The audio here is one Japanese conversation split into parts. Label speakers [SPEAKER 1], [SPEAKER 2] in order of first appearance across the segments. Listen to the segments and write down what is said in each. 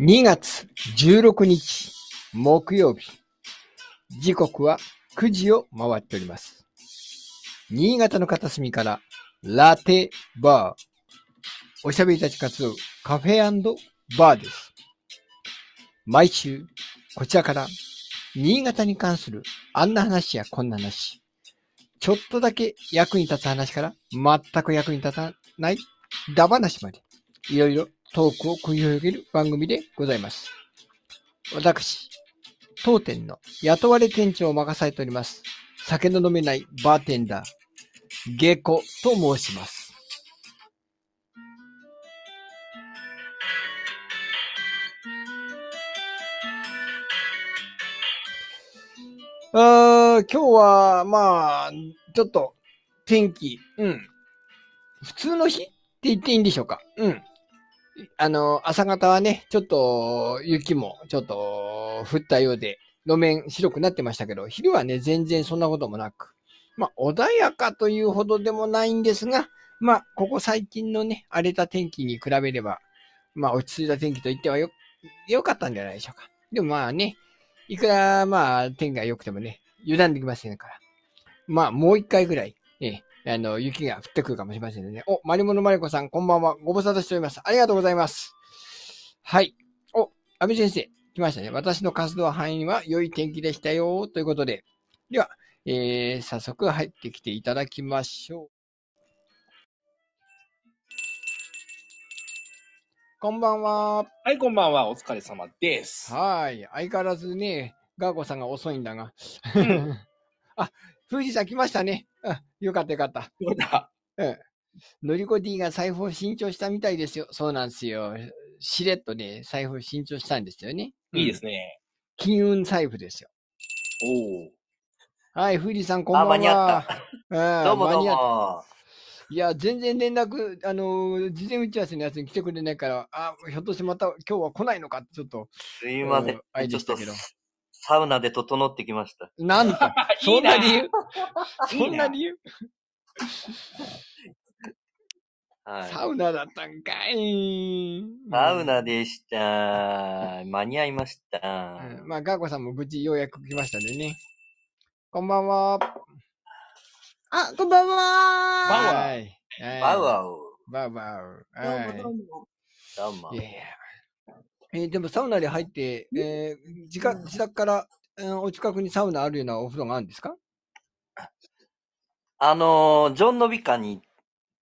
[SPEAKER 1] 2月16日木曜日。時刻は9時を回っております。新潟の片隅からラテバー。おしゃべりたち活動カフェバーです。毎週こちらから新潟に関するあんな話やこんな話。ちょっとだけ役に立つ話から全く役に立たないダ話まで。いろいろトークを繰り広げる番組でございます。私、当店の雇われ店長を任されております。酒の飲めないバーテンダー、ゲコと申します。あー今日は、まあ、ちょっと、天気、うん。普通の日って言っていいんでしょうか？うん。あの、朝方はね、ちょっと雪もちょっと降ったようで、路面白くなってましたけど、昼はね、全然そんなこともなく、まあ、穏やかというほどでもないんですが、まあ、ここ最近のね、荒れた天気に比べれば、まあ、落ち着いた天気と言ってはよ、よかったんじゃないでしょうか。でもまあね、いくらまあ、天気が良くてもね、油断できませんから。まあ、もう一回ぐらい、ええ、あの、雪が降ってくるかもしれませんのでね。お、マリモノマリコさん、こんばんは。ご無沙汰しております。ありがとうございます。はい。お、安倍先生、来ましたね。私の活動範囲は良い天気でしたよ。ということで。では、えー、早速入ってきていただきましょう。こんばんは。
[SPEAKER 2] はい、こんばんは。お疲れ様です。
[SPEAKER 1] はい。相変わらずね、ガーゴさんが遅いんだが。
[SPEAKER 2] うん
[SPEAKER 1] あ、富士山来ましたね。あ、よかったよかった。
[SPEAKER 2] どうだ
[SPEAKER 1] のりこ D が財布を新調したみたいですよ。そうなんですよ。しれっとね、財布を新調したんですよね。
[SPEAKER 2] いいですね。
[SPEAKER 1] 金運財布ですよ。
[SPEAKER 2] おお。
[SPEAKER 1] はい、富士山こんばんは。
[SPEAKER 3] あ間に合
[SPEAKER 1] った。
[SPEAKER 3] どうもどう
[SPEAKER 1] 間に合っ
[SPEAKER 3] も。
[SPEAKER 1] いや、全然連絡、あのー、事前打ち合わせのやつに来てくれないから、あ、ひょっとしてまた今日は来ないのかってちょっと、
[SPEAKER 3] すいませ
[SPEAKER 1] うんあれ
[SPEAKER 3] ん。ちょっと
[SPEAKER 1] でしたけど、
[SPEAKER 3] サウナで整ってきました。
[SPEAKER 1] なんと、そんな理由？
[SPEAKER 2] いい
[SPEAKER 1] そんな
[SPEAKER 2] な
[SPEAKER 1] 理由？
[SPEAKER 3] はい。
[SPEAKER 1] サウナだったんかい。
[SPEAKER 3] サウナでした。間に合いました。
[SPEAKER 1] うんまあ、ガーコさんも無事ようやく来ましたんでね。こんばんは。
[SPEAKER 4] あ、こんばんは
[SPEAKER 2] バウアー
[SPEAKER 3] バウアウ。
[SPEAKER 1] バウバウ。
[SPEAKER 4] どう
[SPEAKER 1] はい。
[SPEAKER 4] もどうも。
[SPEAKER 3] どうも
[SPEAKER 1] いやいや。えーでもサウナに入って、えー自家自宅から、うんお近くにサウナあるようなお風呂があるんですか？
[SPEAKER 3] あのー、ジョン・ノビカに、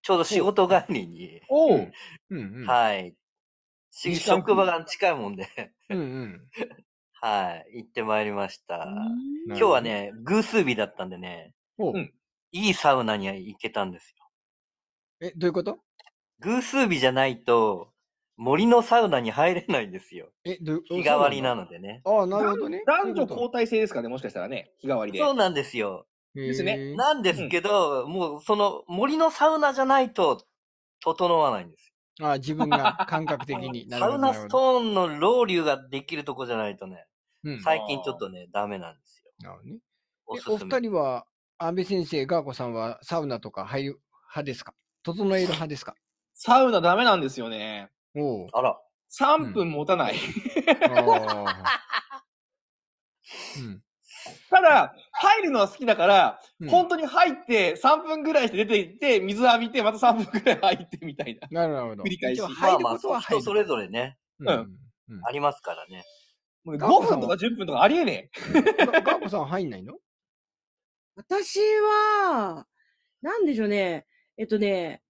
[SPEAKER 3] ちょうど仕事帰りに、
[SPEAKER 2] お
[SPEAKER 1] うんうん。
[SPEAKER 3] はい。職場が近いもんで、
[SPEAKER 1] うんうん。
[SPEAKER 3] はい。行ってまいりました。
[SPEAKER 1] な
[SPEAKER 3] 今日はね、偶数日だったんでね、
[SPEAKER 1] う
[SPEAKER 2] ん
[SPEAKER 3] いいサウナには行けたんですよ。
[SPEAKER 1] え、どういうこと？
[SPEAKER 3] 偶数日じゃないと、森のサウナに入れないんですよ。
[SPEAKER 1] え、
[SPEAKER 3] 日替わりな
[SPEAKER 1] の
[SPEAKER 3] のでね。
[SPEAKER 1] ああ、なるほどね。
[SPEAKER 2] 男女交代制ですかね、もしかしたらね、日替わりで。
[SPEAKER 3] そうなんですよ。
[SPEAKER 1] と
[SPEAKER 2] ですね
[SPEAKER 3] なんですけど、もうその森のサウナじゃないと整わないんです
[SPEAKER 1] ああ、自分が感覚的に。
[SPEAKER 3] サウナストーンのロウリュができるとこじゃないとね、
[SPEAKER 1] うん
[SPEAKER 3] 最近ちょっとね、ダメなんですよ。
[SPEAKER 1] なるほどね。
[SPEAKER 3] おすす
[SPEAKER 1] お二人は、安倍先生、ガーコさんはサウナとか入る派ですか？整える派ですか？
[SPEAKER 2] サウナダメなんですよね。
[SPEAKER 1] おう。
[SPEAKER 3] あら。
[SPEAKER 2] 3分持たない。
[SPEAKER 1] ああ。うん。
[SPEAKER 2] ただ、入るのは好きだから、
[SPEAKER 1] うん
[SPEAKER 2] 本当に入って3分ぐらいして出て行って、水浴びて、また3分ぐらい入ってみたいな。
[SPEAKER 1] なるほど。
[SPEAKER 2] 繰り返し
[SPEAKER 1] 一応
[SPEAKER 3] ま
[SPEAKER 1] 入ること
[SPEAKER 3] あまあ、
[SPEAKER 1] は入る。
[SPEAKER 3] 人それぞれね、
[SPEAKER 1] うんうん。
[SPEAKER 3] ありますからね。
[SPEAKER 2] もう
[SPEAKER 1] ガーコさん
[SPEAKER 2] 5分とか10分とかありえね
[SPEAKER 1] ガガーコさんは入んないの？
[SPEAKER 4] 私は、なんでしょうね。えっとね、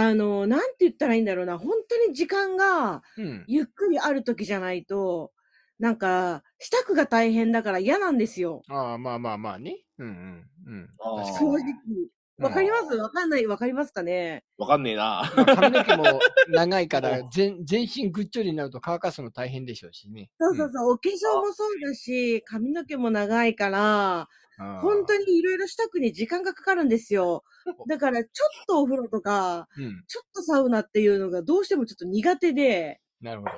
[SPEAKER 4] あの、なんて言ったらいいんだろうな。本当に時間が
[SPEAKER 1] うん。
[SPEAKER 4] ゆっくりある時じゃないと、なんか、支度が大変だから嫌なんですよ。
[SPEAKER 1] ああ、まあまあまあね。うんうんうん。
[SPEAKER 2] あー
[SPEAKER 1] 確かに。
[SPEAKER 4] 正直。わかります？わかんないわかりますかね？
[SPEAKER 2] え。わかんねえな。
[SPEAKER 1] まあ髪の毛も 長いから、全全身ぐっちょりになると乾かすの大変でしょうしね。
[SPEAKER 4] そうそうそう。お化粧もそうだし、髪の毛も長いから、
[SPEAKER 1] うん。
[SPEAKER 4] 本当にいろいろ支度に時間がかかるんですよ。だから、ちょっとお風呂とか、
[SPEAKER 1] うん。
[SPEAKER 4] ちょっとサウナっていうのがどうしてもちょっと苦手で、
[SPEAKER 1] なるほど。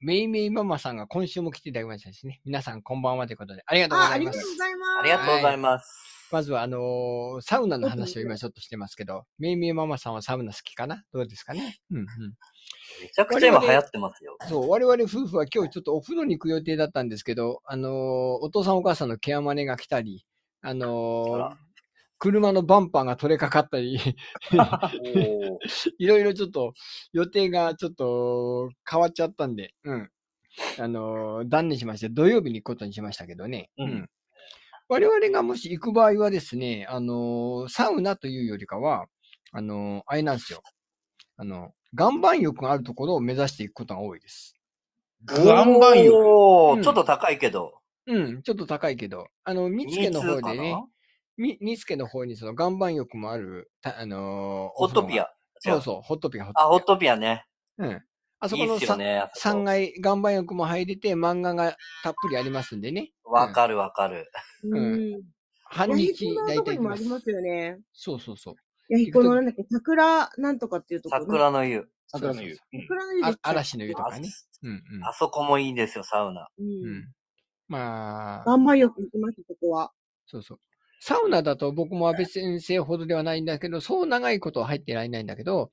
[SPEAKER 1] めいめいママさんが今週も来ていただきましたしね。皆さんこんばんはということで、ありがとうご
[SPEAKER 4] あ、
[SPEAKER 1] ざいます
[SPEAKER 4] ありがとうご。ざいます。
[SPEAKER 3] ありがとうございます。
[SPEAKER 1] まずは、あのーサウナの話を今ちょっとしてますけど、めいめいママさんはサウナ好きかな？どうですかね？うんうん。
[SPEAKER 3] めちゃくちゃ今流行ってますよ。
[SPEAKER 1] そう、我々夫婦は今日ちょっとお風呂に行く予定だったんですけど、あのーお父さんお母さんのケアマネが来たり、あのー車のバンパーが取れかかったり、
[SPEAKER 3] お
[SPEAKER 1] いろいろちょっと予定がちょっと変わっちゃったんで、うん。あのー断念しまして、土曜日に行くことにしましたけどね。
[SPEAKER 2] うん
[SPEAKER 1] 我々がもし行く場合はですね、あのーサウナというよりかは、あのーあれなんですよ。あの、岩盤浴があるところを目指していくことが多いです。
[SPEAKER 2] 岩盤浴？
[SPEAKER 1] うん
[SPEAKER 3] ちょっと高いけど。
[SPEAKER 1] うん、ちょっと高いけど、あの、見附の方
[SPEAKER 3] 2か
[SPEAKER 1] でね
[SPEAKER 3] な、
[SPEAKER 1] み見附の方にその岩盤浴もある、たあのー
[SPEAKER 3] ホットピ。ア。
[SPEAKER 1] そうそう、ホットピア、ホッ
[SPEAKER 3] あ、ホッ
[SPEAKER 1] ト
[SPEAKER 3] トピアね。
[SPEAKER 1] ピア。うん。あそ
[SPEAKER 3] いい
[SPEAKER 1] このさ
[SPEAKER 3] っすよね。あそこ
[SPEAKER 1] 3階岩盤浴も入れて、漫画がたっぷりありますんでね。
[SPEAKER 3] わかるわかる。
[SPEAKER 4] うん。
[SPEAKER 1] 半
[SPEAKER 4] ヤヒ
[SPEAKER 1] 日
[SPEAKER 4] コのとこに
[SPEAKER 1] 大体行きます。
[SPEAKER 4] もありますよね。
[SPEAKER 1] そうそうそう。
[SPEAKER 4] ヤヒコのなんだっけ、桜なんとかっていうところ。
[SPEAKER 3] 桜の湯。
[SPEAKER 2] 桜の湯。うん
[SPEAKER 4] 桜の湯で
[SPEAKER 1] あ
[SPEAKER 4] したっけ
[SPEAKER 1] 嵐の湯とかね。うんうん。
[SPEAKER 3] あそこもいいんですよ、サウナ。
[SPEAKER 4] う。
[SPEAKER 1] うんん。まあ、
[SPEAKER 4] 岩盤浴行きました、そこは。
[SPEAKER 1] そうそう。サウナだと僕も安倍先生ほどではないんだけど、そう長いことは入ってられないんだけど、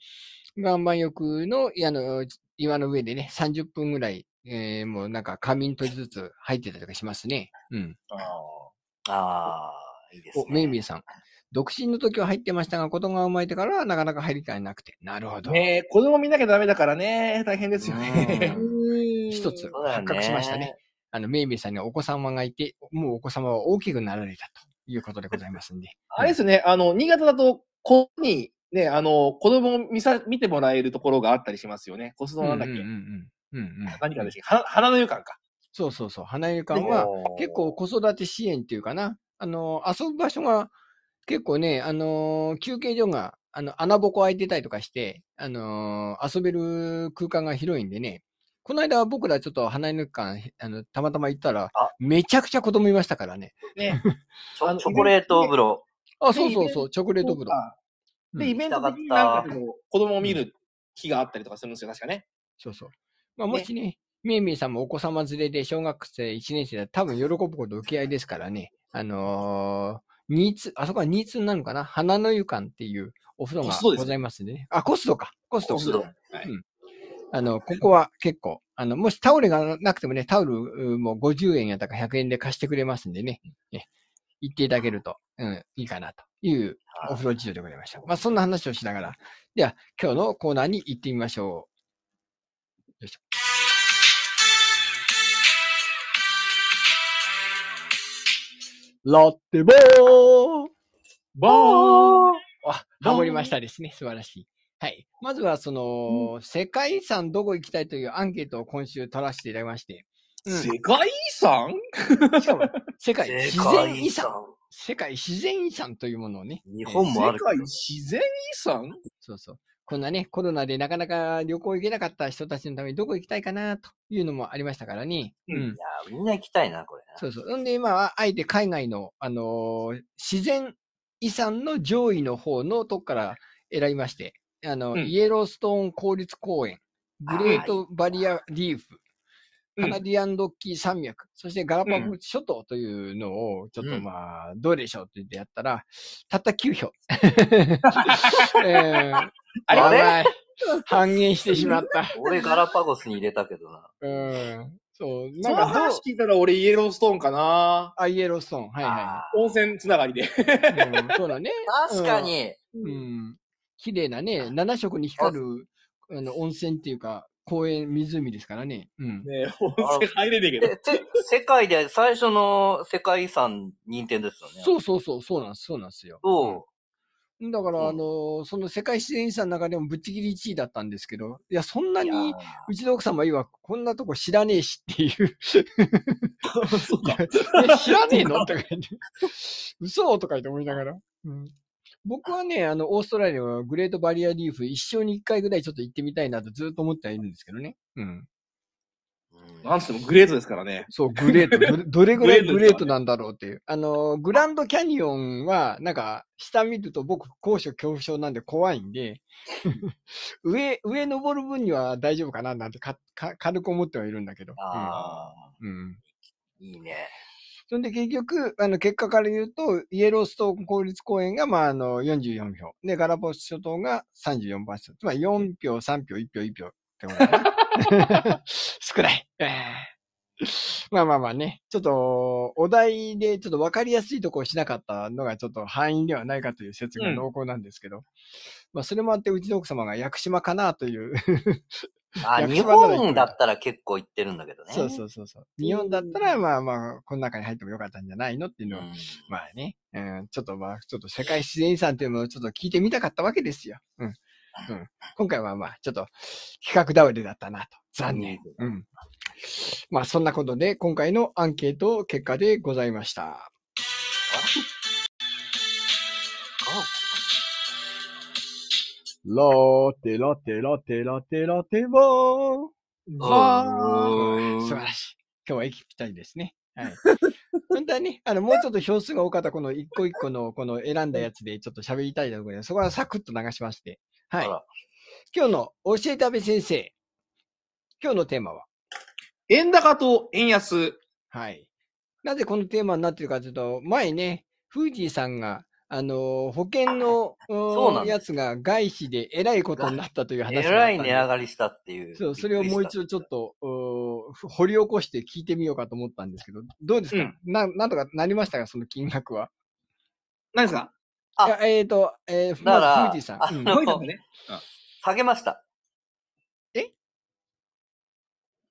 [SPEAKER 1] 岩盤浴のあの岩の上でね、30分ぐらい、えーもうなんか仮眠取りつつ入ってたりとかしますね。うん。
[SPEAKER 2] あ
[SPEAKER 3] ああ、いいです
[SPEAKER 1] お、
[SPEAKER 3] ね。
[SPEAKER 1] メイミーさん。独身の時は入ってましたが、子供が生まれてからはなかなか入りたいなくて。なるほど。
[SPEAKER 2] ーねえ、子供見なきゃダメだからね、大変ですよね。
[SPEAKER 4] うん。
[SPEAKER 1] 一つ発覚しましたね。。あの、メイミーさんにはお子様がいて、もうお子様は大きくなられたということでございますんで。
[SPEAKER 2] あれですね、あの、新潟だと、ここに、ね、あの、子供を見さ、見てもらえるところがあったりしますよね。コストなんだっけ、
[SPEAKER 1] うんうんうんうん。うんうん。
[SPEAKER 2] 何かでしたっけ花花の湯館か。
[SPEAKER 1] そうそうそう。花湯館は結構子育て支援っていうかな。あの、遊ぶ場所が結構ね、あの、休憩所が、あの、穴ぼこ開いてたりとかして、あの、遊べる空間が広いんでね。この間僕らちょっと花湯館、あの、たまたま行ったら
[SPEAKER 3] あ、
[SPEAKER 1] めちゃくちゃ子供いましたからね。
[SPEAKER 2] ね。
[SPEAKER 3] チョコレート風呂。
[SPEAKER 1] あ、
[SPEAKER 2] で
[SPEAKER 1] そうそうそう、チョコレート風呂。
[SPEAKER 2] で、
[SPEAKER 1] うん
[SPEAKER 2] イベント的にな子供を見る日があったりとかするんですよ、確かね。
[SPEAKER 1] そうそう。まあ、もしね、みえみえさんもお子様連れで小学生1年生だ多分喜ぶこと受け合いですからね。あのー、ニーツ、あそこはニーツなのかな？花の湯館っていうお風呂がございますね。あ、コストか。コスト。
[SPEAKER 2] コストはい
[SPEAKER 1] あの、ここは結構、あの、もしタオルがなくてもね、タオルうも50円やったか100円で貸してくれますんでね。ね行っていただけると、うん、いいかなというお風呂事情でございました。まあ、そんな話をしながら、では、今日のコーナーに行ってみましょう。よいしょ。ラッテボー
[SPEAKER 2] ボーン
[SPEAKER 1] あ、ハモりましたですね。素晴らしい。はい。まずは、その、世界遺産どこ行きたいというアンケートを今週取らせていただきまして、うん
[SPEAKER 2] 世界遺産？
[SPEAKER 1] しかも、世界
[SPEAKER 3] 世
[SPEAKER 1] 自然遺産。世界自然遺産というものをね。
[SPEAKER 3] 日本もある
[SPEAKER 2] 世界自然遺産？
[SPEAKER 1] そうそう。こんなね、コロナでなかなか旅行行けなかった人たちのためにどこ行きたいかなというのもありましたからね。
[SPEAKER 2] うん
[SPEAKER 3] いや、みんな行きたいな、これな。
[SPEAKER 1] そうそう。んで、今は、あえて海外の、あのー自然遺産の上位の方のとこから選びまして、あの、
[SPEAKER 2] うん
[SPEAKER 1] イエローストーン公立公園、グレートバリアリーフ、
[SPEAKER 2] うん
[SPEAKER 1] カナディアンドッキー山脈、そしてガラパゴス諸島というのを、ちょっと
[SPEAKER 3] うん
[SPEAKER 1] まあ、どうでしょうって言ってやったら、たった9票。えー
[SPEAKER 2] あれ
[SPEAKER 1] 半減してしまった。
[SPEAKER 3] 俺ガラパゴスに入れたけどな。
[SPEAKER 1] うん。そう。なんか
[SPEAKER 2] 話聞いたら俺イエローストーンかな？
[SPEAKER 1] あ、イエローストーン。はいは
[SPEAKER 3] あ
[SPEAKER 2] 温泉つながりで。
[SPEAKER 1] い。うん、そうだね。
[SPEAKER 3] ー 確かに。
[SPEAKER 1] うん。綺麗なね、7色に光るあの温泉っていうか、公園、湖ですからね。うん。
[SPEAKER 2] ね温泉入れねえけど。
[SPEAKER 3] 世界で最初の世界遺産認定ですよね。
[SPEAKER 1] そうそうそう、そうなんです、そうなんですよ。
[SPEAKER 3] そう。
[SPEAKER 1] だから、
[SPEAKER 3] うん
[SPEAKER 1] あの、その世界自然遺産の中でもぶっちぎり1位だったんですけど、いや、そんなに、うちの奥様曰く、こんなとこ知らねえしっていう。
[SPEAKER 2] そうか。
[SPEAKER 1] え知らねえの？とか言って。嘘？とか言って思いながら。うん僕はね、あの、オーストラリアはグレートバリアリーフ一生に一回ぐらいちょっと行ってみたいなとずっと思ってはいるんですけどね。うん。
[SPEAKER 3] うん
[SPEAKER 2] なんつってもグレートですからね。
[SPEAKER 1] そう、グレート。どれ どれぐらい
[SPEAKER 2] グレートですか
[SPEAKER 1] グレートなんだろうっていう。あの、グランドキャニオンは、なんか、下見ると僕、高所恐怖症なんで怖いんで、上、上登る分には大丈夫かななんてかか軽く思ってはいるんだけど。
[SPEAKER 3] ああ、
[SPEAKER 1] うん。うん
[SPEAKER 3] いいね。
[SPEAKER 1] そんで結局、あの、結果から言うと、イエローストーン公立公園が、まあ、あの、44票。で、ガラポス諸島が34%。つまり4票、3票、1票、1票ってことだね。少ない。えーまあまあまあね。ちょっと、お題でちょっと分かりやすいとこをしなかったのがちょっと範囲ではないかという説が濃厚なんですけど。まあ、それもあって、うちの奥様が屋久島かなという。
[SPEAKER 3] あ、日本だったら結構言ってるんだけどね。
[SPEAKER 1] そうそうそうそう。日本だったら、まあまあ、この中に入ってもよかったんじゃないのっていうのは、
[SPEAKER 3] うん
[SPEAKER 1] まあね、うん、ちょっとまあ、ちょっと世界自然遺産っていうのをちょっと聞いてみたかったわけですよ。うん。うん。今回はまあ、ちょっと企画倒れだったなと。残念。うん。まあ、そんなことで、今回のアンケート結果でございました。ラテラテラテラテラテは、わー素晴らしい。今日は息ぴったりですね。はい。本当はね、あの、もうちょっと票数が多かったこの一個一個のこの選んだやつでちょっと喋りたいところで、そこはサクッと流しまして。はい。今日の教えて安倍先生。今日のテーマは
[SPEAKER 2] 円高と円安。
[SPEAKER 1] はい。なぜこのテーマになっているかというと、前ね、フージーさんが、あのー保険の
[SPEAKER 3] そうなんです
[SPEAKER 1] やつが外資でえらいことになったという話
[SPEAKER 3] え
[SPEAKER 1] があった
[SPEAKER 3] らい値上がりしたっていう。
[SPEAKER 1] そう、それをもう一度ちょっと、うー掘り起こして聞いてみようかと思ったんですけど、どうですか、
[SPEAKER 2] うん
[SPEAKER 1] ななんとかなりましたかその金額は？
[SPEAKER 2] 何ですか？
[SPEAKER 3] あ
[SPEAKER 1] いやえっ、と、えー、
[SPEAKER 3] だから
[SPEAKER 1] まず、フージーさん。うん
[SPEAKER 3] あの
[SPEAKER 2] どういうことね。
[SPEAKER 3] 下げました。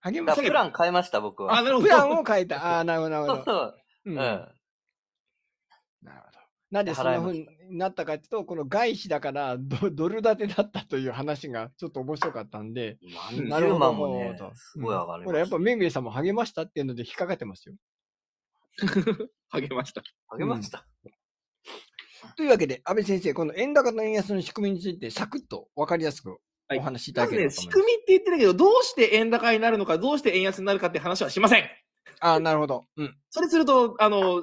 [SPEAKER 1] 励まし
[SPEAKER 3] だからプラン変えました、僕は。
[SPEAKER 2] あ、なるほど。
[SPEAKER 1] プランを変えた。ああー、なるほど、なるほど。
[SPEAKER 3] そうそう。
[SPEAKER 1] う
[SPEAKER 3] うんん。
[SPEAKER 1] なるほど。なんでそんな風になったかっていうと、この外資だからドドル建てだったという話がちょっと面白かったんで、
[SPEAKER 3] 何
[SPEAKER 1] なるほど
[SPEAKER 3] もね
[SPEAKER 1] と、
[SPEAKER 3] すごい上がり
[SPEAKER 1] ほら、やっぱ
[SPEAKER 3] ました。
[SPEAKER 1] めぐみさんも励ましたっていうので引っかかってますよ。
[SPEAKER 2] 励ました。
[SPEAKER 3] 上げました。
[SPEAKER 1] というわけで、安倍先生、この円高と円安の仕組みについて、サクッと分かりやすく
[SPEAKER 2] はい
[SPEAKER 1] お話しいただければと思います。
[SPEAKER 2] 仕組みって言ってるけど、どうして円高になるのか、どうして円安になるかって話はしません。
[SPEAKER 1] ああ、なるほど。うん。
[SPEAKER 2] それすると、あの、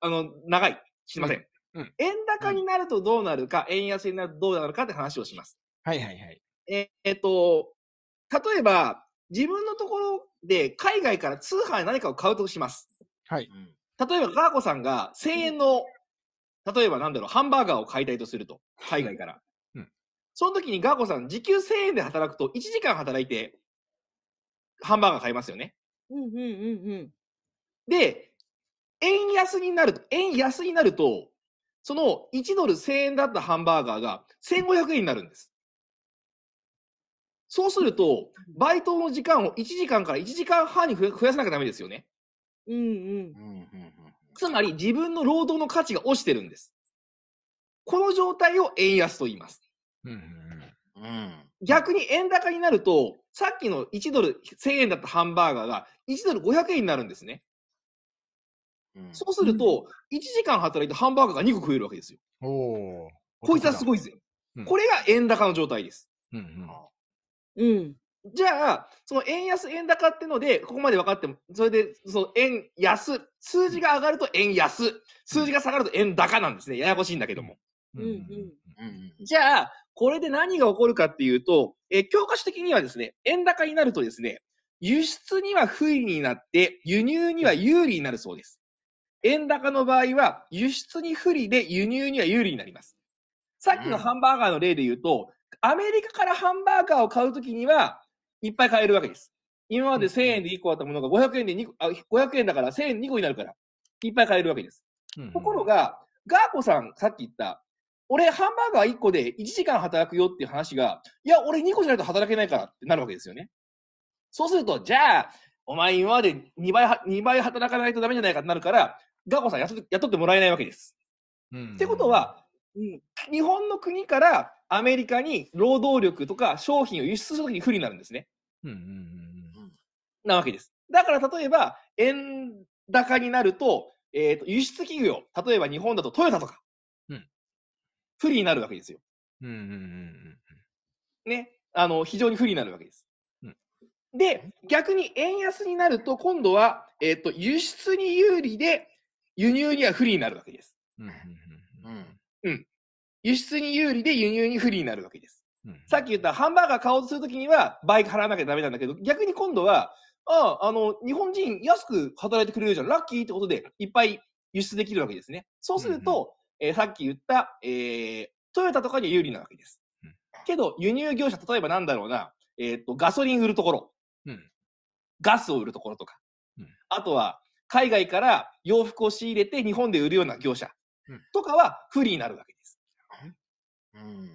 [SPEAKER 2] あの、長い。しません。
[SPEAKER 1] うんうん
[SPEAKER 2] 円高になるとどうなるか、円安になるとどうなるかって話をします。
[SPEAKER 1] はいはいはい。
[SPEAKER 2] ええっと、例えば、自分のところで海外から通販で何かを買うとします。
[SPEAKER 1] はい。
[SPEAKER 3] うん
[SPEAKER 2] 例えば、ガーコさんが1000円の、例えばなんだろう、ハンバーガーを買いたいとすると。海外から。
[SPEAKER 1] うん
[SPEAKER 2] その時にガーコさん、時給1000円で働くと、1時間働いて、ハンバーガー買いますよね。
[SPEAKER 4] うんうんうんうん。
[SPEAKER 2] で、円安になると、円安になると、その1ドル1000円だったハンバーガーが1500円になるんです。そうすると、バイトの時間を1時間から1時間半に増やさなきゃダメですよね。
[SPEAKER 4] うんうん。
[SPEAKER 3] うんうん
[SPEAKER 2] つまり自分の労働の価値が落ちてるんです。この状態を円安と言います。
[SPEAKER 1] うんうん
[SPEAKER 3] うんうん
[SPEAKER 2] 逆に円高になると、さっきの1ドル1000円だったハンバーガーが1ドル500円になるんですね。
[SPEAKER 3] うん
[SPEAKER 2] そうすると、1時間働いてハンバーガーが2個食えるわけですよ。
[SPEAKER 1] うん。おお。
[SPEAKER 2] こいつはすごいぜ。
[SPEAKER 1] うん
[SPEAKER 2] これが円高の状態です。
[SPEAKER 1] うんうん。
[SPEAKER 4] うん。
[SPEAKER 2] じゃあ、その円安、円高ってので、ここまで分かっても、それで、その円安、数字が上がると円安、数字が下がると円高なんですね。ややこしいんだけども。
[SPEAKER 4] うんうん。
[SPEAKER 3] うんうん
[SPEAKER 2] じゃあ、これで何が起こるかっていうと、えー教科書的にはですね、円高になるとですね、輸出には不利になって、輸入には有利になるそうです。円高の場合は、輸出に不利で輸入には有利になります。さっきのハンバーガーの例で言うと、アメリカからハンバーガーを買うときには、いっぱい買えるわけです。今まで1000円で1個あったものが500円で2個、あ、500円だから1000円2個になるから、いっぱい買えるわけです。
[SPEAKER 1] うん
[SPEAKER 2] ところが、ガーコさん、さっき言った、俺、ハンバーガー1個で1時間働くよっていう話が、いや、俺2個じゃないと働けないからってなるわけですよね。そうすると、じゃあ、お前今まで2倍は、2倍働かないとダメじゃないかってなるから、ガーコさん雇って雇ってもらえないわけです。
[SPEAKER 1] うん
[SPEAKER 2] ってこと、は、
[SPEAKER 4] うん。
[SPEAKER 2] 日本の国からアメリカに労働力とか商品を輸出するときに不利になるんですね。
[SPEAKER 1] うんうんうん
[SPEAKER 2] なわけです。だから例えば、円高になると、えーと輸出企業、例えば日本だとトヨタとか、
[SPEAKER 1] うん
[SPEAKER 2] 不利になるわけですよ。
[SPEAKER 1] うんうんうん
[SPEAKER 2] ね。あの、非常に不利になるわけです。
[SPEAKER 1] うん
[SPEAKER 2] で、逆に円安になると、今度は、えっ、と、輸出に有利で、輸入には不利になるわけです。
[SPEAKER 1] うんうん
[SPEAKER 3] うん
[SPEAKER 2] 輸出に有利で輸入に不利になるわけです。
[SPEAKER 1] うん
[SPEAKER 2] さっき言ったハンバーガー買おうとするときには倍払わなきゃダメなんだけど、逆に今度は、ああ、あの、日本人安く働いてくれるじゃん。ラッキーってことで、いっぱい輸出できるわけですね。そうすると、えーさっき言った、えートヨタとかには有利なわけです
[SPEAKER 1] うん。
[SPEAKER 2] けど、輸入業者、例えばなんだろうな、えっ、と、ガソリン売るところ、
[SPEAKER 1] うん
[SPEAKER 2] ガスを売るところとか、
[SPEAKER 1] うん
[SPEAKER 2] あとは、海外から洋服を仕入れて日本で売るような業者
[SPEAKER 1] うん
[SPEAKER 2] とかは不利になるわけです。
[SPEAKER 3] うん。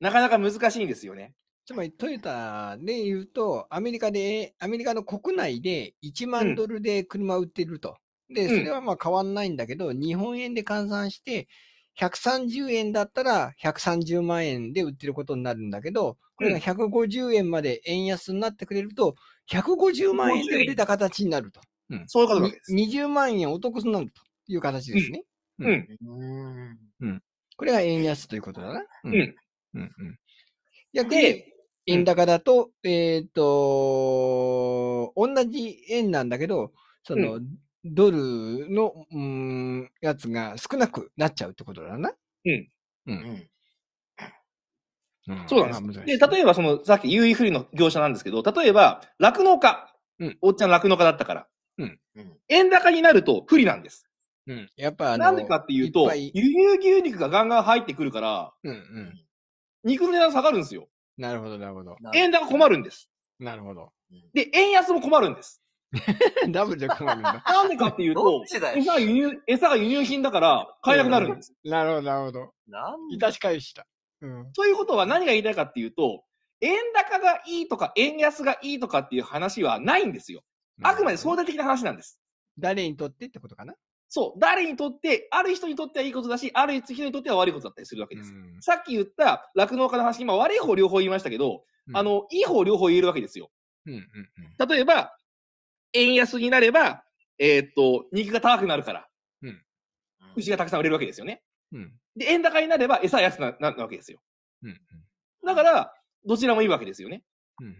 [SPEAKER 2] なかなか難しいんですよね。
[SPEAKER 1] つまりトヨタで言うと、アメリカで、アメリカの国内で1万ドルで車を売ってると。で、
[SPEAKER 2] うん
[SPEAKER 1] それはまあ変わんないんだけど、日本円で換算して、130円だったら130万円で売ってることになるんだけど、これが150円まで円安になってくれると、150万円で売れた形になると。
[SPEAKER 2] そういうことです。
[SPEAKER 1] に20万円お得になるという形ですね。
[SPEAKER 2] うん。
[SPEAKER 3] うん。
[SPEAKER 1] これが円安ということだな。う
[SPEAKER 2] うん。
[SPEAKER 1] うんうん。逆に
[SPEAKER 2] で、
[SPEAKER 1] 円高だと、えっ、と、同じ円なんだけど、その、ドルの、うーん、やつが少なくなっちゃうってことだな。
[SPEAKER 2] うん。
[SPEAKER 3] うん。
[SPEAKER 2] そうなんです。で、例えばその、さっき優位不利の業者なんですけど、例えば、酪農家。
[SPEAKER 1] うん
[SPEAKER 2] おっちゃん酪農家だったから。
[SPEAKER 3] うん。
[SPEAKER 2] 円高になると不利なんです。
[SPEAKER 1] うん。やっぱあの、
[SPEAKER 2] なんでかっていうと、輸入牛肉がガンガン入ってくるから、
[SPEAKER 1] うんうん。
[SPEAKER 2] 肉の値段下がるんですよ。
[SPEAKER 1] なるほど、なるほど。
[SPEAKER 2] 円高困るんです。
[SPEAKER 1] なるほど。
[SPEAKER 2] で、円安も困るんです。
[SPEAKER 1] ダブルで困るんだ。
[SPEAKER 2] なんでかっていう
[SPEAKER 3] ど
[SPEAKER 2] と。餌が輸入、餌が輸入品だから買えなくなるんです。
[SPEAKER 1] なるほど、なるほど。
[SPEAKER 3] なん
[SPEAKER 1] いたし返した。うん。
[SPEAKER 2] ということは何が言いたいかっていうと、円高がいいとか円安がいいとかっていう話はないんですよ。あくまで相対的な話なんです。
[SPEAKER 1] 誰にとってってことかな？
[SPEAKER 2] そう。誰にとって、ある人にとってはいいことだし、ある人にとっては悪いことだったりするわけです。
[SPEAKER 1] うん
[SPEAKER 2] さっき言った酪農家の話、今悪い方両方言いましたけど、
[SPEAKER 1] うん
[SPEAKER 2] あの、いい方両方言えるわけですよ。
[SPEAKER 1] うんうんうん。
[SPEAKER 2] 例えば、円安になれば、えーっと、肉が高くなるから、牛がたくさん売れるわけですよね。
[SPEAKER 1] うん
[SPEAKER 2] で、円高になれば餌は安くななるわけですよ。
[SPEAKER 1] うんうん
[SPEAKER 2] だから、どちらもいいわけですよね。
[SPEAKER 1] うんうん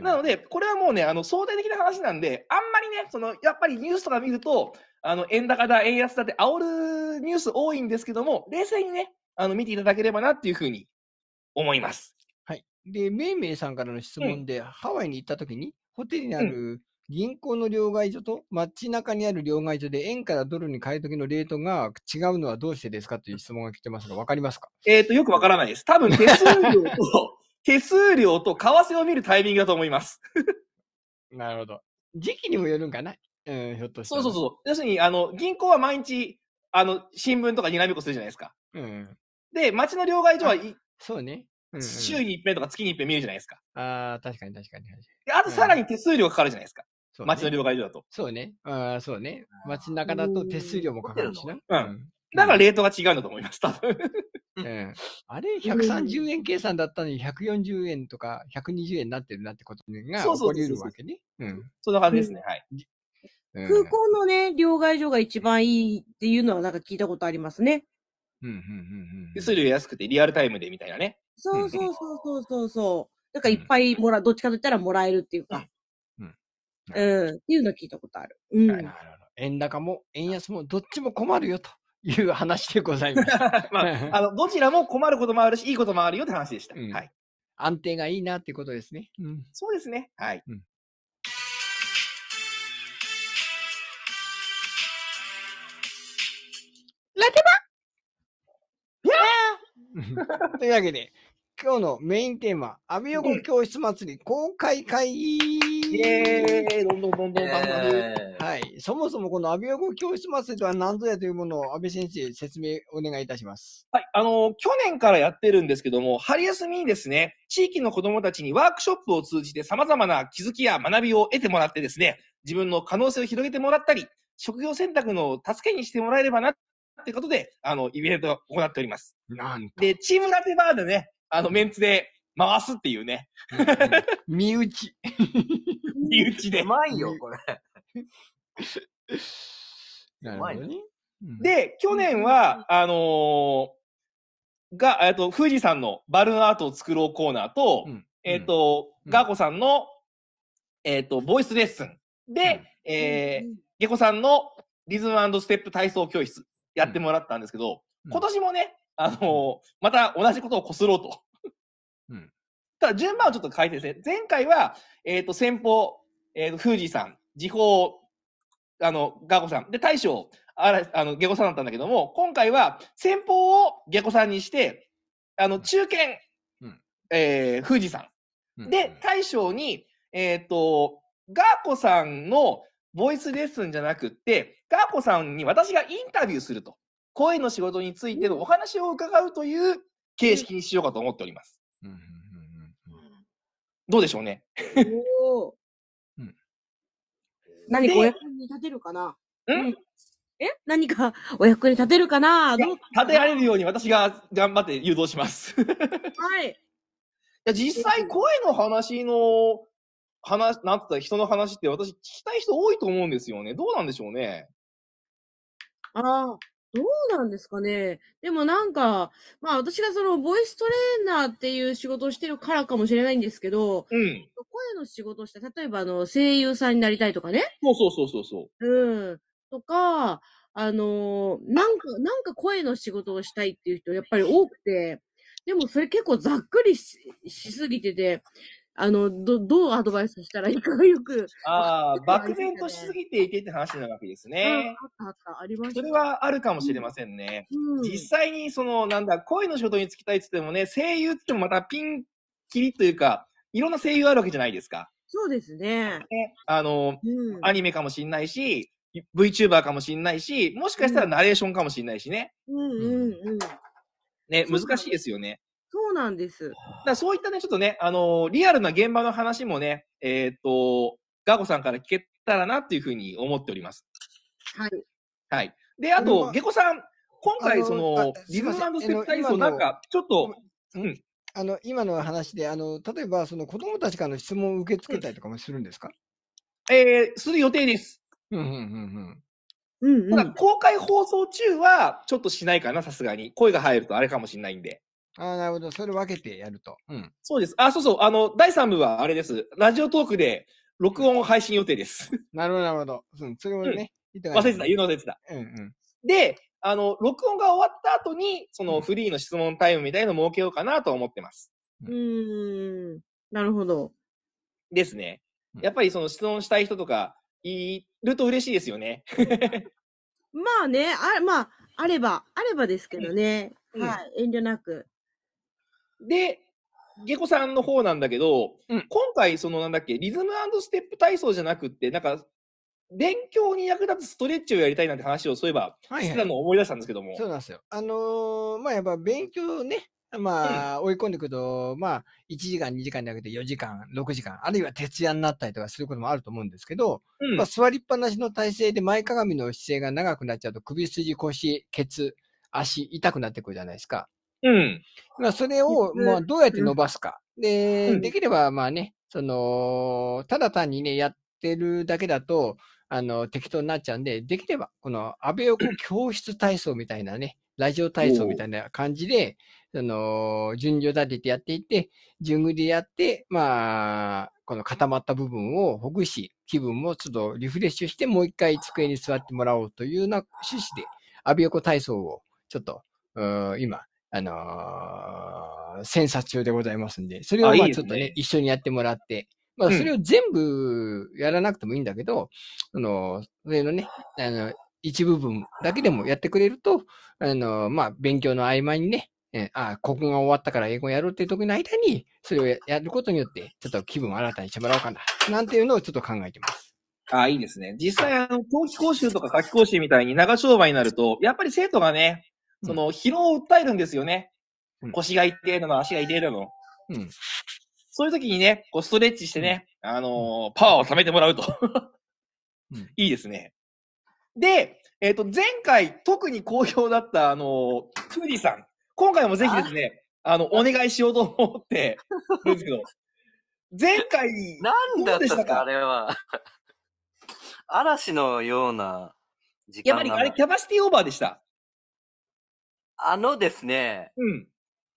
[SPEAKER 2] なので、これはもうね、あの、相対的な話なんで、あんまりね、その、やっぱりニュースとか見ると、あの、円高だ、円安だって煽るニュース多いんですけども、冷静にね、あの、見ていただければなっていうふうに思います。
[SPEAKER 1] はい。で、めいめいさんからの質問で、ハワイに行った時に、ホテルにある銀行の両替所と街中にある両替所で円からドルに変える時のレートが違うのはどうしてですかという質問が来てますが、わかりますか？
[SPEAKER 2] えっ、と、よくわからないです。多分、手数料と、手数料と為替を見るタイミングだと思います。
[SPEAKER 1] なるほど。時期にもよるんかな？うん、ひょっとしたら。
[SPEAKER 2] そうそうそう。要するに、あの、銀行は毎日、あの、新聞とかにらめっこするじゃないですか。
[SPEAKER 1] う。うん。
[SPEAKER 2] で、街の両替所はい
[SPEAKER 1] そうね。うんうん、
[SPEAKER 2] 週に一遍とか月に一遍見るじゃないですか。
[SPEAKER 1] ああ、確かに確かに確かに。
[SPEAKER 2] であと、さらに手数料がかかるじゃないですか。
[SPEAKER 1] そうね
[SPEAKER 2] 街の両替所だと。
[SPEAKER 1] そうね。ああ、そうね。街中だと手数料もかかるしな。
[SPEAKER 2] うんだからレートが違うんだと思います、多分。
[SPEAKER 1] うんうんあれ、130円計算だったのに140円とか120円になってるなってことが
[SPEAKER 2] そうそうそうそう
[SPEAKER 1] 起こり得るわけね。うん
[SPEAKER 2] そんな感じですね。はい。
[SPEAKER 1] うん
[SPEAKER 4] 空港のね、両替所が一番いいっていうのはなんか聞いたことありますね。
[SPEAKER 1] うんうんうんうん
[SPEAKER 2] 手数料安くてリアルタイムでみたいなね。
[SPEAKER 4] そうそうそうそうそうそう。だからいっぱいもら、どっちかと言ったらもらえるっていうか。
[SPEAKER 1] うん
[SPEAKER 4] うん。っていうの聞いたことある。うん。
[SPEAKER 1] なるほど円高も円安もどっちも困るよという話でございます。
[SPEAKER 2] まあ、あの、どちらも困ることもあるし、いいこともあるよって話でした。
[SPEAKER 1] うん
[SPEAKER 2] はい。
[SPEAKER 1] 安定がいいなってことですね。うん
[SPEAKER 2] そうですね。はい。
[SPEAKER 1] というわけで、今日のメインテーマ、アビヨゴ教室祭り公開会議
[SPEAKER 2] イエーイどんどんどんどん頑張る。
[SPEAKER 3] えー
[SPEAKER 1] はい。そもそもこのアビヨゴ教室祭りとは何ぞやというものを安倍先生説明お願いいたします。
[SPEAKER 2] はい。あの、去年からやってるんですけども、春休みにですね、地域の子供たちにワークショップを通じて様々な気づきや学びを得てもらってですね、自分の可能性を広げてもらったり、職業選択の助けにしてもらえればな、ってことで、あの、イベントを行っております。
[SPEAKER 1] なんと。
[SPEAKER 2] で、チームラテバーでね、あの、メンツで回すっていうね、
[SPEAKER 1] 身内。
[SPEAKER 2] 身内で。
[SPEAKER 3] う。まいよ、これ。
[SPEAKER 1] なるほどね。うん、
[SPEAKER 2] で、去年は、あのーが、えっと、富士山のバルーンアートを作ろうコーナーと、
[SPEAKER 1] うん。
[SPEAKER 2] えっ、と、
[SPEAKER 1] うん。
[SPEAKER 2] ガーコさんの、えっ、と、ボイスレッスン。で、えー
[SPEAKER 4] うん。
[SPEAKER 2] ゲコさんのリズムステップ体操教室やってもらったんですけど、
[SPEAKER 1] うん。
[SPEAKER 2] 今年もね、あのーまた同じことをこすろうと。
[SPEAKER 1] うん
[SPEAKER 2] ただ順番をちょっと変えてですね、前回は、えっ、と、先方えーと、富士さん、時報、あの、ガコさん。で、大将、あら、あの、下戸さんだったんだけども、今回は先方を下戸さんにして、あの、中堅、
[SPEAKER 1] うん
[SPEAKER 2] えー、富士さん。
[SPEAKER 1] うん
[SPEAKER 2] で、大将に、えっ、と、ガーコさんのボイスレッスンじゃなくって、ガーコさんに私がインタビューすると。声の仕事についてのお話を伺うという形式にしようかと思っております。
[SPEAKER 1] うんうんうんうん
[SPEAKER 2] どうでしょうね？
[SPEAKER 4] おー
[SPEAKER 1] うん
[SPEAKER 4] 何か
[SPEAKER 2] で
[SPEAKER 4] お役に立てるかな？
[SPEAKER 2] うん？
[SPEAKER 4] え？何かお役に立てるかな？
[SPEAKER 2] 立てられるように私が頑張って誘導します。い
[SPEAKER 4] はい。
[SPEAKER 2] や実際声の話の話、なったら人の話って私聞きたい人多いと思うんですよね。どうなんでしょうね？
[SPEAKER 4] ああ、どうなんですかね。でもなんか、まあ私がそのボイストレーナーっていう仕事をしてるからかもしれないんですけど、
[SPEAKER 2] うん。
[SPEAKER 4] 声の仕事をして、例えばあの声優さんになりたいとかね。
[SPEAKER 2] そうそうそうそうそう。
[SPEAKER 4] うん。とか、あのーなんか、なんか声の仕事をしたいっていう人やっぱり多くて、でもそれ結構ざっくりししすぎてて、あの、ど、どうアドバイスしたらいいかがよく、
[SPEAKER 2] ああ、漠然としすぎていてって話なわけです
[SPEAKER 4] うん、
[SPEAKER 2] ね。
[SPEAKER 4] あったあった、ありました。
[SPEAKER 2] それはあるかもしれませんね。
[SPEAKER 4] うん、
[SPEAKER 2] 実際にその、なんだ、声の仕事に就きたいって言ってもね、声優って言ってもまたピンキリというか、いろんな声優あるわけじゃないですか。
[SPEAKER 4] そうですね。
[SPEAKER 2] ね、あの、
[SPEAKER 4] うん。
[SPEAKER 2] アニメかもしんないし、VTuber かもしんないし、もしかしたらナレーションかもしんないしね。
[SPEAKER 4] うんうんうん。
[SPEAKER 2] ね、難しいですよね。
[SPEAKER 4] そうなんです。
[SPEAKER 2] だそういったね、ちょっとね、あのリアルな現場の話もね、えーっと、ガゴさんから聞けたらなっていうふうに思っております。
[SPEAKER 4] はい。
[SPEAKER 2] はい。で、あと、ゲコさん、今回そのリズムステップ体なんか、ちょっと、うん。
[SPEAKER 1] あの、今の話で、あの、例えば、その子供たちからの質問を受け付けたりとかもするんですか？
[SPEAKER 2] えー、する予定です。
[SPEAKER 1] うん、うん、うん、
[SPEAKER 4] うんう
[SPEAKER 2] ただ、
[SPEAKER 4] ん。
[SPEAKER 2] 公開放送中は、ちょっとしないかな、さすがに。声が入るとあれかもしれないんで。
[SPEAKER 1] うん。ああ、なるほど。それ分けてやると。うん。
[SPEAKER 2] そうです。あ、そうそう。あの、第3部はあれです。ラジオトークで、録音配信予定です。
[SPEAKER 1] なるほど、なるほど。うん、それをね、言って
[SPEAKER 2] 忘れてた、言うの忘れてた。
[SPEAKER 1] うん、うん。
[SPEAKER 2] で、あの、録音が終わった後に、そのフリーの質問タイムみたいのを設けようかなと思ってます。
[SPEAKER 4] うーん。なるほど。
[SPEAKER 2] ですね
[SPEAKER 1] うん。
[SPEAKER 2] やっぱりその質問したい人とかいると嬉しいですよね。
[SPEAKER 4] まあね、あ、まあ、あれば、あればですけどね。
[SPEAKER 2] うん
[SPEAKER 4] はい。遠慮なく。
[SPEAKER 2] で、ゲコさんの方なんだけど、
[SPEAKER 1] うん
[SPEAKER 2] 今回そのなんだっけ、リズムステップ体操じゃなくって、なんか、勉強に役立つストレッチをやりたいなんて話をそういえば、
[SPEAKER 1] はい
[SPEAKER 2] してたのを思い出したんですけども。
[SPEAKER 1] そうなんですよ。あのーまあ、やっぱ勉強をね、まあ、追い込んでいくと、まあ、1時間、2時間じゃなくて4時間、6時間、あるいは徹夜になったりとかすることもあると思うんですけど、
[SPEAKER 2] うん
[SPEAKER 1] まあ、座りっぱなしの体勢で前かがみの姿勢が長くなっちゃうと、首筋、腰、ケツ、足、痛くなってくるじゃないですか。
[SPEAKER 2] うん。
[SPEAKER 1] まあ、それを、
[SPEAKER 4] うん
[SPEAKER 1] まあ、どうやって伸ばすか。で、
[SPEAKER 2] うん
[SPEAKER 1] できれば、まあね、その、ただ単にね、やってるだけだと、あの、適当になっちゃうんで、できれば、この、安倍横教室体操みたいなね、ラジオ体操みたいな感じで、その、順序立ててやっていって、順繰りでやって、まあ、この固まった部分をほぐし、気分もちょっとリフレッシュして、もう一回机に座ってもらおうというような趣旨で、安倍横体操をちょっと、今、あのー、審査中でございますんで、それをまあちょっとね、一緒にやってもらって、まあ
[SPEAKER 2] うん
[SPEAKER 1] それを全部やらなくてもいいんだけど、あの、それのね、あの、一部分だけでもやってくれると、あの、まあ勉強の合間にね、えーあ、ここが終わったから英語やろうっていう時の間に、それをややることによって、ちょっと気分を新たにしてもらおうかな、なんていうのをちょっと考えてます。
[SPEAKER 2] あ、いいですね。実際、あの、冬季講習とか夏季講習みたいに長丁場になると、やっぱり生徒がね、その、疲労を訴えるんですよね。
[SPEAKER 1] うん
[SPEAKER 2] 腰が痛いだの、足が痛いだの。
[SPEAKER 1] うん。
[SPEAKER 2] そういう時にね、こうストレッチしてね、あのーパワーを貯めてもらうと。
[SPEAKER 1] うん
[SPEAKER 2] いいですね。で、えっ、と、前回特に好評だった、あのー、クーディさん。今回もぜひですね、あ？の、お願いしようと思ってるんですけど、前回、
[SPEAKER 3] なんだった
[SPEAKER 2] か
[SPEAKER 3] か、あれは。嵐のような時間が
[SPEAKER 2] やっぱりあれキャパシティオーバーでした。
[SPEAKER 3] あのですね、
[SPEAKER 2] うん。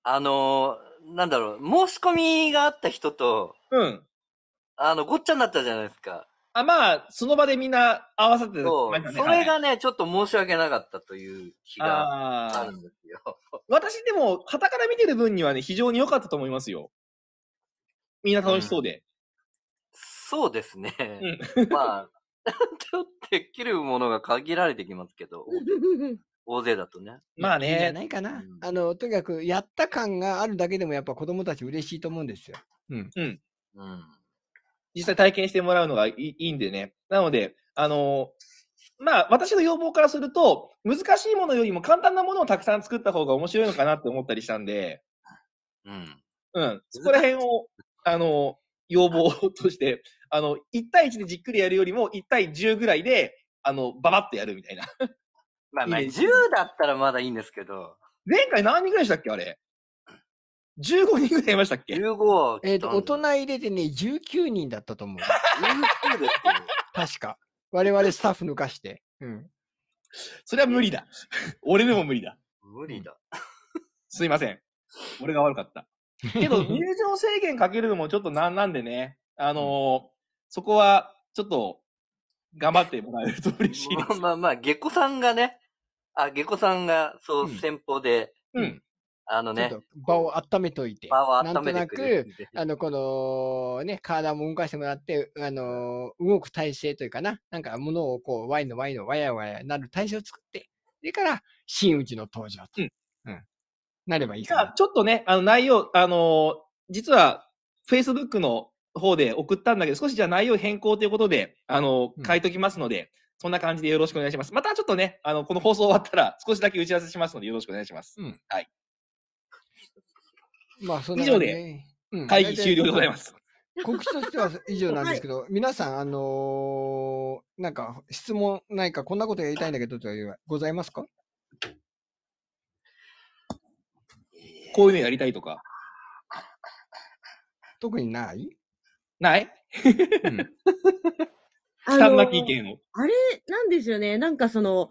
[SPEAKER 3] あの、なんだろう、申し込みがあった人と、
[SPEAKER 2] うん。
[SPEAKER 3] あの、ごっちゃになったじゃないですか。
[SPEAKER 2] あ、まあ、その場でみんな合わさって
[SPEAKER 3] そうそれがね、ちょっと申し訳なかったという気
[SPEAKER 2] はい
[SPEAKER 3] が
[SPEAKER 2] あ
[SPEAKER 3] るんですよ。
[SPEAKER 2] 私でも、旗から見てる分にはね、非常に良かったと思いますよ。みんな楽しそうで。
[SPEAKER 3] そうですね。まあ、ちょっとできるものが限られてきますけど、大勢だとね。
[SPEAKER 2] まあ
[SPEAKER 1] いいんじゃ
[SPEAKER 2] ね、
[SPEAKER 1] ないかな。
[SPEAKER 3] うん
[SPEAKER 1] あの、とにかく、やった感があるだけでもやっぱ子供たち嬉しいと思うんですよ。うん。
[SPEAKER 3] うん。
[SPEAKER 2] 実際体験してもらうのがいいんでね。なので、あのまあ、私の要望からすると、難しいものよりも簡単なものをたくさん作った方が面白いのかなって思ったりしたんで、
[SPEAKER 3] うん。
[SPEAKER 2] うん、そこら辺を、あの、要望として、あの、1対1でじっくりやるよりも、1対10ぐらいで、あの、ババッとやるみたいな。
[SPEAKER 3] まあまあ、
[SPEAKER 2] いいね
[SPEAKER 3] 10だったらまだいいんですけど、
[SPEAKER 2] 前回何人ぐらいでしたっけあれ？15人ぐらいいましたっけ
[SPEAKER 3] ？15は
[SPEAKER 1] えっ、と、大人
[SPEAKER 3] 19
[SPEAKER 1] 入れてね、19人だったと思う。
[SPEAKER 3] ですよ。
[SPEAKER 1] 確か。我々スタッフ抜かして。うん。
[SPEAKER 2] それは無理だ。俺でも無理だ。
[SPEAKER 3] 無理だ。
[SPEAKER 2] すいません。俺が悪かった。けど、入場制限かけるのもちょっとなんなんでね、あのーそこは、ちょっと、頑張ってもらえると嬉しいです。
[SPEAKER 3] まあまあまあ、下戸さんがね、あ、下戸さんが、そうう、
[SPEAKER 1] ん
[SPEAKER 3] 先方で、
[SPEAKER 2] うん。
[SPEAKER 3] あのね
[SPEAKER 1] 場を温めといて。
[SPEAKER 3] 場を
[SPEAKER 1] なんとな
[SPEAKER 3] 温めてくれる
[SPEAKER 1] く
[SPEAKER 3] んで。
[SPEAKER 1] あの、この、ね、体も動かしてもらって、あの、動く体勢というかな、なんか物をこう、ワイのワイのワヤワヤなる体勢を作って、それから、真打ちの登場と。
[SPEAKER 2] うん。
[SPEAKER 1] うん。なればいいかな。
[SPEAKER 2] ちょっとね、あの、内容、あのー実は、Facebook の方で送ったんだけど、少しじゃあ内容変更ということで、あの
[SPEAKER 1] うん
[SPEAKER 2] 書いときますので、そんな感じでよろしくお願いします。またちょっとね、あの、この放送終わったら、少しだけ打ち合わせしますので、よろしくお願いします。
[SPEAKER 1] まあ、そんな
[SPEAKER 2] 以上で
[SPEAKER 1] うん
[SPEAKER 2] 会議終了でございま。す。
[SPEAKER 1] 告知としては以上なんですけど、皆さん、あのーなんか質問ないか、こんなことやりたいんだけどとかいうのございますか？
[SPEAKER 2] こういうのやりたいとか。
[SPEAKER 1] 特にない、
[SPEAKER 2] ない？
[SPEAKER 1] うん、
[SPEAKER 4] あ
[SPEAKER 2] 負担
[SPEAKER 4] の
[SPEAKER 2] なき意見を。
[SPEAKER 4] あれなんですよね。なんかその、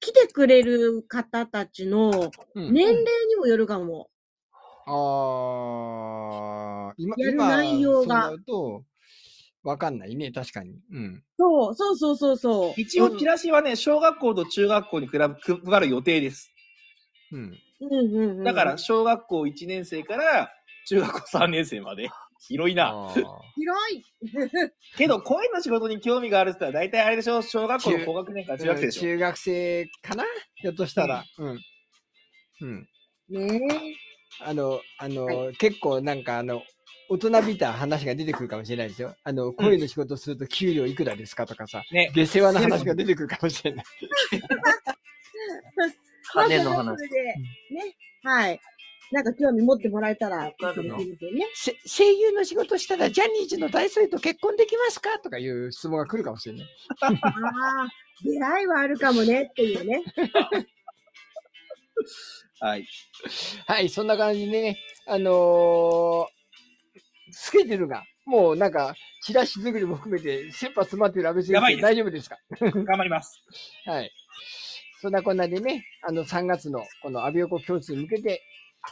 [SPEAKER 4] 来てくれる方たちの
[SPEAKER 1] うん
[SPEAKER 4] 年齢にもよるかも。
[SPEAKER 1] ああ、今、
[SPEAKER 4] やる
[SPEAKER 1] 今
[SPEAKER 4] 内容が
[SPEAKER 1] と、わかんないね、確かに。うん。
[SPEAKER 4] そう、そうそうそうそう。
[SPEAKER 2] 一応、チラシはね、小学校と中学校に比べ配る予定です。
[SPEAKER 1] うん。
[SPEAKER 4] うんうんうん。
[SPEAKER 2] だから、小学校1年生から中学校3年生まで。広いな。
[SPEAKER 4] 広い。
[SPEAKER 2] けど、声の仕事に興味があるって言ったら、大体あれでしょ？小学校の
[SPEAKER 1] 中
[SPEAKER 2] 高学年から中学生でしょ、
[SPEAKER 1] 中学生かな？ひょっとしたら。うん。うん。
[SPEAKER 4] ね
[SPEAKER 1] あの、あの、
[SPEAKER 4] は
[SPEAKER 1] 結構なんかあの、大人びた話が出てくるかもしれないですよ。あの、声の仕事すると給料いくらですかとかさ、
[SPEAKER 2] ね。
[SPEAKER 1] 下世話な話が出てくるかもしれない。
[SPEAKER 3] 金の話。
[SPEAKER 4] ね。はい。なんか興味持ってもらえたらね。
[SPEAKER 1] せ声優の仕事したらジャニーズの大総と結婚できますかとかいう質問が来るかもしれない。
[SPEAKER 4] ああ、出会いはあるかもねっていうね。
[SPEAKER 2] はい。
[SPEAKER 1] はい、そんな感じでね、あのースケジュールが、もうなんか、チラシ作りも含めて、切羽詰まってる安倍先生、大丈夫ですか？
[SPEAKER 2] 頑張ります。
[SPEAKER 1] はい。そんなこんなでね、あの、3月のこのアビオコ教室に向けて、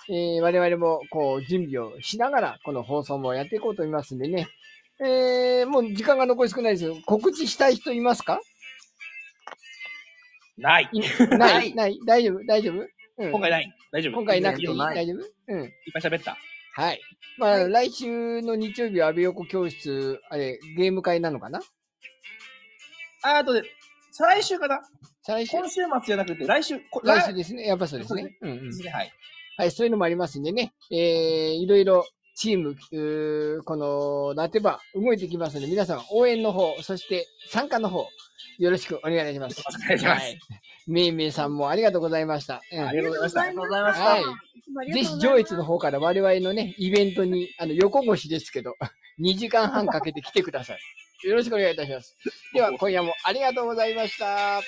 [SPEAKER 1] えー我々もこう、準備をしながら、この放送もやっていこうと思いますんでね。えー、もう時間が残り少ないですよ。告知したい人いますか？
[SPEAKER 2] ない。
[SPEAKER 1] いないない大丈夫？大丈夫、うん、
[SPEAKER 2] 今回ない。大丈夫。
[SPEAKER 1] 今回なくていい？大丈夫？うん。
[SPEAKER 2] いっぱい喋った。
[SPEAKER 1] はい。まあ、来週の日曜日は安倍横教室、あれ、ゲーム会なのかな？
[SPEAKER 2] ああとで、再来週かな？
[SPEAKER 1] 再来週
[SPEAKER 2] 今週末じゃなくて、来週。こ
[SPEAKER 1] 来週ですね。やっぱそうです
[SPEAKER 2] そう
[SPEAKER 1] ね。うんうん
[SPEAKER 2] ですね。はい。
[SPEAKER 1] はい、そういうのもありますんでね。えー、いろいろチーム、この、ラテバ動いてきますので、皆さん応援の方、そして参加の方、よろしくお願いします。
[SPEAKER 2] お願いします
[SPEAKER 1] はい。めいめいさんもありがとうございました。うん
[SPEAKER 2] ありがとうございました
[SPEAKER 3] ありがとうございました。
[SPEAKER 1] はい。ぜひ上越の方から我々のね、イベントに、あの、横越しですけど、2時間半かけて来てください。よろしくお願いいたします。では、今夜もありがとうございました。
[SPEAKER 2] はい。